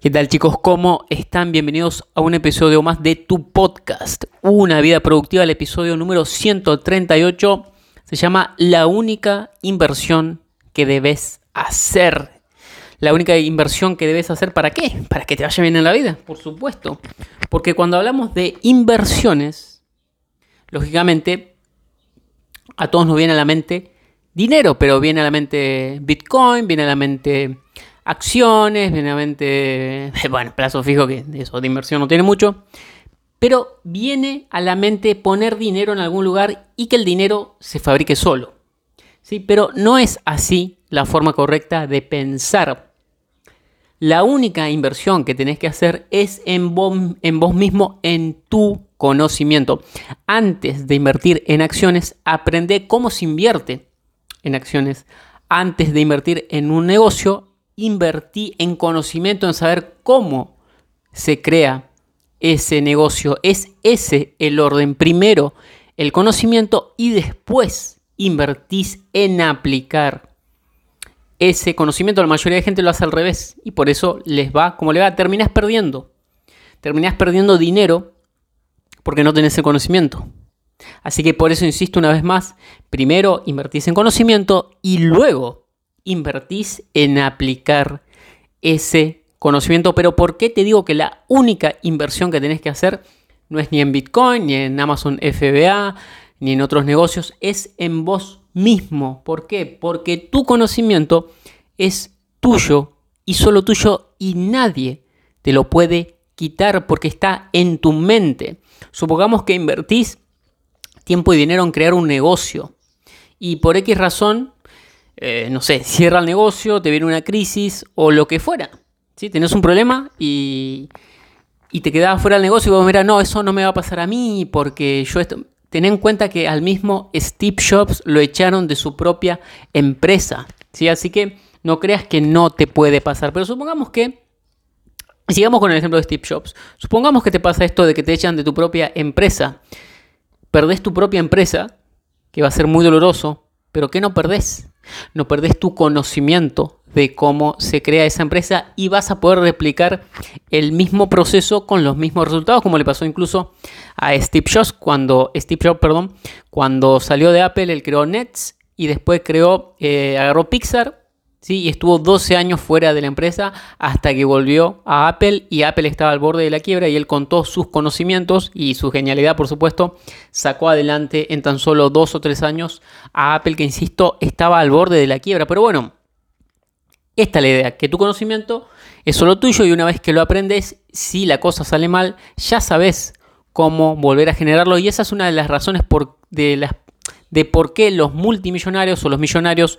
¿Qué tal chicos? ¿Cómo están? Bienvenidos a un episodio más de tu podcast, Una vida productiva, el episodio número 138. Se llama La única inversión que debes hacer. La única inversión que debes hacer para qué? Para que te vaya bien en la vida, por supuesto. Porque cuando hablamos de inversiones, lógicamente a todos nos viene a la mente dinero, pero viene a la mente Bitcoin, viene a la mente acciones, mente, bueno, plazo fijo que eso de inversión no tiene mucho, pero viene a la mente poner dinero en algún lugar y que el dinero se fabrique solo. ¿sí? Pero no es así la forma correcta de pensar. La única inversión que tenés que hacer es en vos, en vos mismo, en tu conocimiento. Antes de invertir en acciones, aprende cómo se invierte en acciones. Antes de invertir en un negocio, invertí en conocimiento, en saber cómo se crea ese negocio. Es ese el orden. Primero el conocimiento y después invertís en aplicar ese conocimiento. La mayoría de gente lo hace al revés y por eso les va como le va. Terminás perdiendo. Terminás perdiendo dinero porque no tenés el conocimiento. Así que por eso insisto una vez más, primero invertís en conocimiento y luego invertís en aplicar ese conocimiento. Pero ¿por qué te digo que la única inversión que tenés que hacer no es ni en Bitcoin, ni en Amazon FBA, ni en otros negocios? Es en vos mismo. ¿Por qué? Porque tu conocimiento es tuyo y solo tuyo y nadie te lo puede quitar porque está en tu mente. Supongamos que invertís tiempo y dinero en crear un negocio y por X razón eh, no sé, cierra el negocio, te viene una crisis o lo que fuera. ¿sí? Tenés un problema y, y te quedabas fuera del negocio y vos mirás, no, eso no me va a pasar a mí porque yo esto... Ten en cuenta que al mismo Steve Jobs lo echaron de su propia empresa. ¿sí? Así que no creas que no te puede pasar. Pero supongamos que Sigamos con el ejemplo de Steve Jobs. Supongamos que te pasa esto de que te echan de tu propia empresa. Perdés tu propia empresa, que va a ser muy doloroso, pero ¿qué no perdés? No perdés tu conocimiento de cómo se crea esa empresa y vas a poder replicar el mismo proceso con los mismos resultados, como le pasó incluso a Steve Jobs cuando Steve Jobs, perdón, cuando salió de Apple, él creó Nets y después creó, eh, agarró Pixar ¿sí? y estuvo 12 años fuera de la empresa hasta que volvió a Apple y Apple estaba al borde de la quiebra y él con todos sus conocimientos y su genialidad, por supuesto, sacó adelante en tan solo dos o tres años a Apple que, insisto, estaba al borde de la quiebra. Pero bueno, esta es la idea, que tu conocimiento es solo tuyo y una vez que lo aprendes, si la cosa sale mal, ya sabes cómo volver a generarlo y esa es una de las razones de por qué los multimillonarios o los millonarios,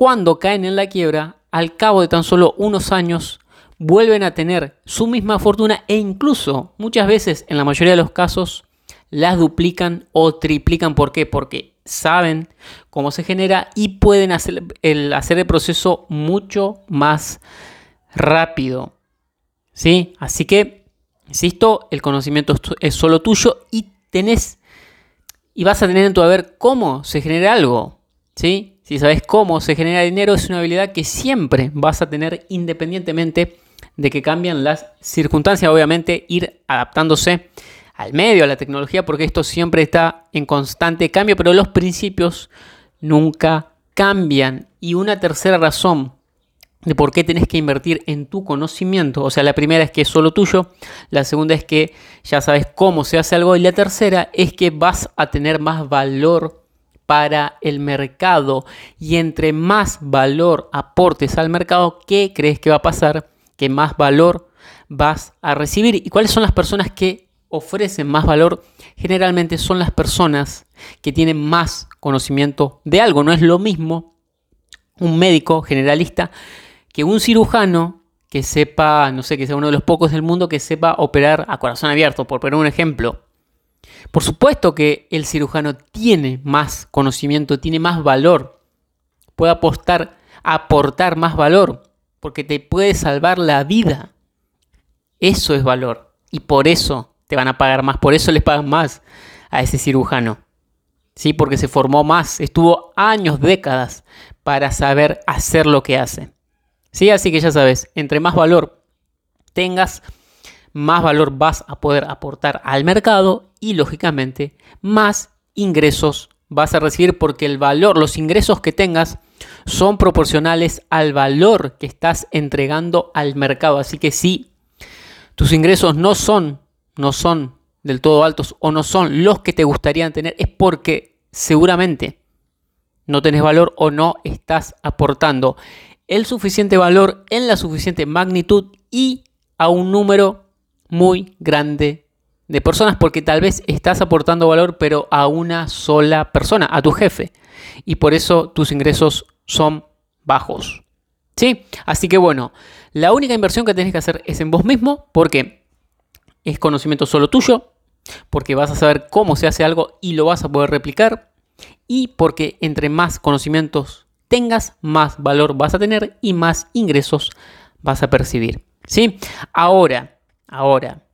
cuando caen en la quiebra, al cabo de tan solo unos años, vuelven a tener su misma fortuna e incluso muchas veces, en la mayoría de los casos, las duplican o triplican. ¿Por qué? Porque saben cómo se genera y pueden hacer el, hacer el proceso mucho más rápido. ¿Sí? Así que, insisto, el conocimiento es solo tuyo y tenés y vas a tener en tu haber cómo se genera algo. ¿sí? Si sabes cómo se genera dinero, es una habilidad que siempre vas a tener independientemente de que cambian las circunstancias. Obviamente, ir adaptándose al medio, a la tecnología, porque esto siempre está en constante cambio, pero los principios nunca cambian. Y una tercera razón de por qué tenés que invertir en tu conocimiento. O sea, la primera es que es solo tuyo, la segunda es que ya sabes cómo se hace algo y la tercera es que vas a tener más valor para el mercado y entre más valor aportes al mercado, ¿qué crees que va a pasar? Que más valor vas a recibir. ¿Y cuáles son las personas que ofrecen más valor? Generalmente son las personas que tienen más conocimiento de algo. No es lo mismo un médico generalista que un cirujano que sepa, no sé, que sea uno de los pocos del mundo que sepa operar a corazón abierto, por poner un ejemplo. Por supuesto que el cirujano tiene más conocimiento, tiene más valor, puede apostar, aportar más valor, porque te puede salvar la vida. Eso es valor. Y por eso te van a pagar más, por eso les pagan más a ese cirujano. ¿Sí? Porque se formó más, estuvo años, décadas para saber hacer lo que hace. ¿Sí? Así que ya sabes, entre más valor tengas, más valor vas a poder aportar al mercado y lógicamente más ingresos vas a recibir porque el valor, los ingresos que tengas son proporcionales al valor que estás entregando al mercado. Así que si tus ingresos no son, no son del todo altos o no son los que te gustaría tener, es porque seguramente no tenés valor o no estás aportando el suficiente valor en la suficiente magnitud y a un número muy grande de personas porque tal vez estás aportando valor pero a una sola persona, a tu jefe. Y por eso tus ingresos son bajos. ¿Sí? Así que bueno, la única inversión que tenés que hacer es en vos mismo porque es conocimiento solo tuyo, porque vas a saber cómo se hace algo y lo vas a poder replicar y porque entre más conocimientos tengas, más valor vas a tener y más ingresos vas a percibir. ¿Sí? Ahora, ahora,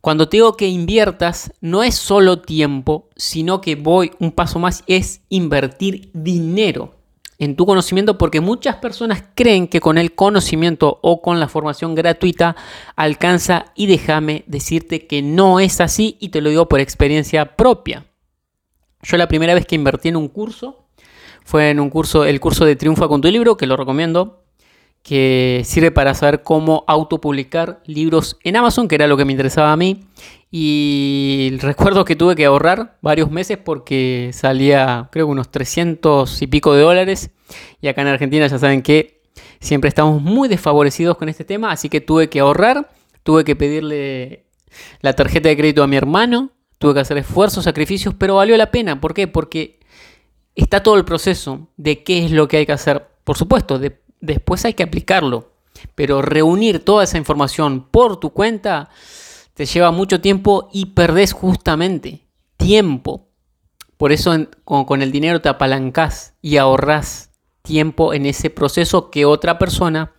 cuando te digo que inviertas, no es solo tiempo, sino que voy un paso más, es invertir dinero en tu conocimiento porque muchas personas creen que con el conocimiento o con la formación gratuita alcanza y déjame decirte que no es así y te lo digo por experiencia propia. Yo la primera vez que invertí en un curso fue en un curso, el curso de Triunfa con tu libro, que lo recomiendo que sirve para saber cómo autopublicar libros en Amazon, que era lo que me interesaba a mí. Y recuerdo que tuve que ahorrar varios meses porque salía, creo, unos 300 y pico de dólares. Y acá en Argentina ya saben que siempre estamos muy desfavorecidos con este tema, así que tuve que ahorrar, tuve que pedirle la tarjeta de crédito a mi hermano, tuve que hacer esfuerzos, sacrificios, pero valió la pena. ¿Por qué? Porque está todo el proceso de qué es lo que hay que hacer. Por supuesto, de después hay que aplicarlo. Pero reunir toda esa información por tu cuenta te lleva mucho tiempo y perdés justamente tiempo. Por eso con, el dinero te apalancás y ahorrás tiempo en ese proceso que otra persona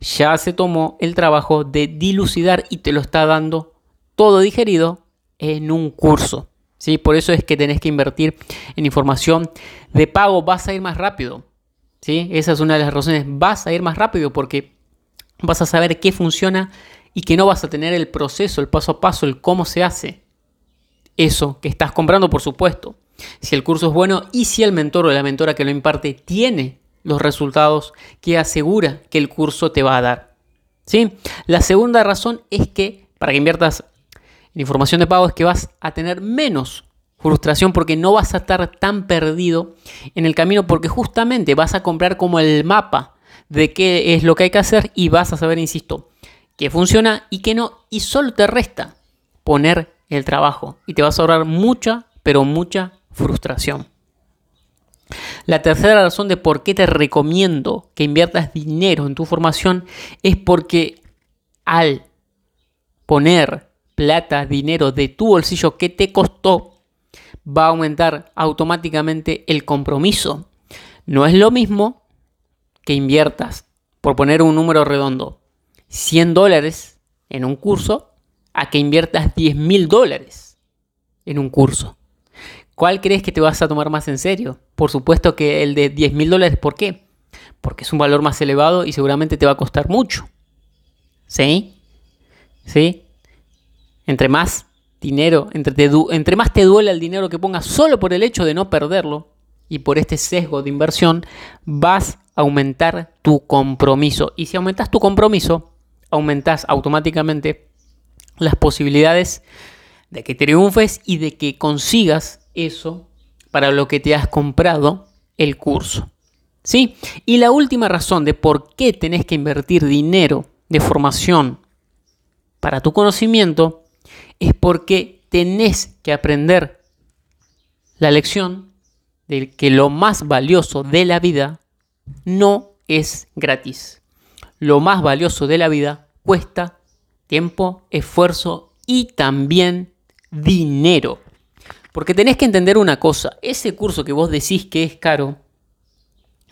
ya se tomó el trabajo de dilucidar y te lo está dando todo digerido en un curso. ¿sí? Por eso es que tenés que invertir en información de pago, vas a ir más rápido. ¿Sí? Esa es una de las razones. Vas a ir más rápido porque vas a saber qué funciona y que no vas a tener el proceso, el paso a paso, el cómo se hace. Eso que estás comprando, por supuesto. Si el curso es bueno y si el mentor o la mentora que lo imparte tiene los resultados que asegura que el curso te va a dar. ¿Sí? La segunda razón es que para que inviertas en información de pago es que vas a tener menos frustración porque no vas a estar tan perdido en el camino porque justamente vas a comprar como el mapa de qué es lo que hay que hacer y vas a saber, insisto, qué funciona y qué no y solo te resta poner el trabajo y te vas a ahorrar mucha, pero mucha frustración. La tercera razón de por qué te recomiendo que inviertas dinero en tu formación es porque al poner plata, dinero de tu bolsillo que te costó va a aumentar automáticamente el compromiso. No es lo mismo que inviertas, por poner un número redondo, 100 dólares en un curso a que inviertas 10 mil dólares en un curso. ¿Cuál crees que te vas a tomar más en serio? Por supuesto que el de 10 mil dólares. ¿Por qué? Porque es un valor más elevado y seguramente te va a costar mucho. ¿Sí? ¿Sí? Entre más dinero, entre, entre más te duele el dinero que pongas solo por el hecho de no perderlo y por este sesgo de inversión, vas a aumentar tu compromiso. Y si aumentas tu compromiso, aumentas automáticamente las posibilidades de que triunfes y de que consigas eso para lo que te has comprado el curso. ¿Sí? Y la última razón de por qué tenés que invertir dinero de formación para tu conocimiento es porque tenés que aprender la lección de que lo más valioso de la vida no es gratis. lo más valioso de la vida cuesta tiempo, esfuerzo y también dinero. Porque tenés que entender una cosa, ese curso que vos decís que es caro,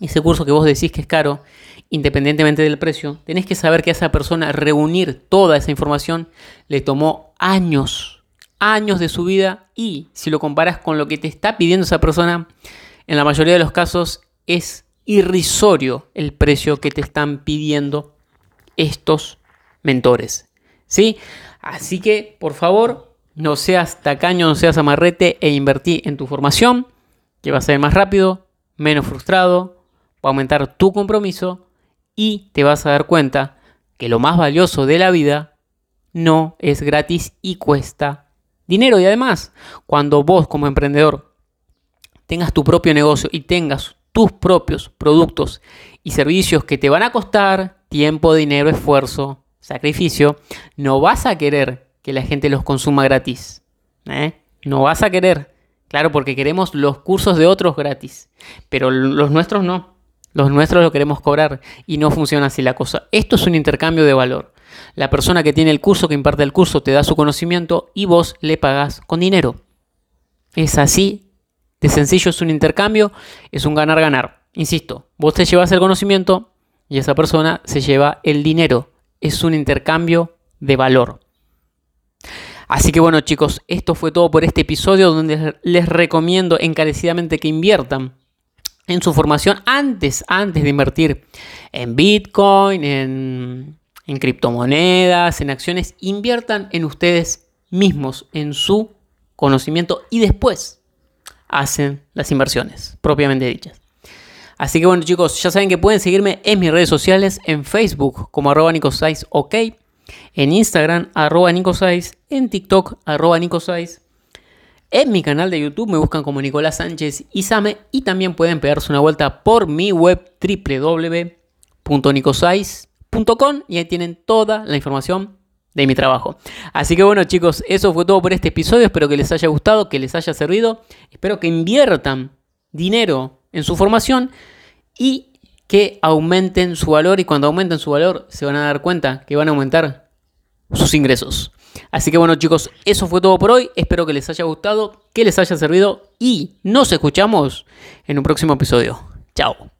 ese curso que vos decís que es caro, independientemente del precio, tenés que saber que a esa persona reunir toda esa información le tomó años, años de su vida y si lo comparas con lo que te está pidiendo esa persona, en la mayoría de los casos es irrisorio el precio que te están pidiendo estos mentores. ¿Sí? Así que, por favor, no seas tacaño, no seas amarrete e invertí en tu formación, que va a ser más rápido, menos frustrado, va a aumentar tu compromiso y te vas a dar cuenta que lo más valioso de la vida no es gratis y cuesta dinero. Y además, cuando vos como emprendedor tengas tu propio negocio y tengas tus propios productos y servicios que te van a costar tiempo, dinero, esfuerzo, sacrificio, no vas a querer que la gente los consuma gratis. ¿eh? No vas a querer. Claro, porque queremos los cursos de otros gratis, pero los nuestros no. Los nuestros lo queremos cobrar y no funciona así la cosa. Esto es un intercambio de valor. La persona que tiene el curso, que imparte el curso, te da su conocimiento y vos le pagás con dinero. Es así de sencillo, es un intercambio, es un ganar-ganar. Insisto, vos te llevas el conocimiento y esa persona se lleva el dinero. Es un intercambio de valor. Así que bueno chicos, esto fue todo por este episodio donde les recomiendo encarecidamente que inviertan en su formación antes, antes de invertir en Bitcoin, en, en criptomonedas, en acciones. Inviertan en ustedes mismos, en su conocimiento y después hacen las inversiones propiamente dichas. Así que bueno chicos, ya saben que pueden seguirme en mis redes sociales, en Facebook como arroba ok, en Instagram arroba en TikTok arroba en mi canal de YouTube me buscan como Nicolás Sánchez Isame y también pueden pegarse una vuelta por mi web www.nicosais.com y ahí tienen toda la información de mi trabajo. Así que bueno chicos, eso fue todo por este episodio. Espero que les haya gustado, que les haya servido. Espero que inviertan dinero en su formación y que aumenten su valor y cuando aumenten su valor se van a dar cuenta que van a aumentar sus ingresos. Así que bueno chicos, eso fue todo por hoy. Espero que les haya gustado, que les haya servido y nos escuchamos en un próximo episodio. Chao.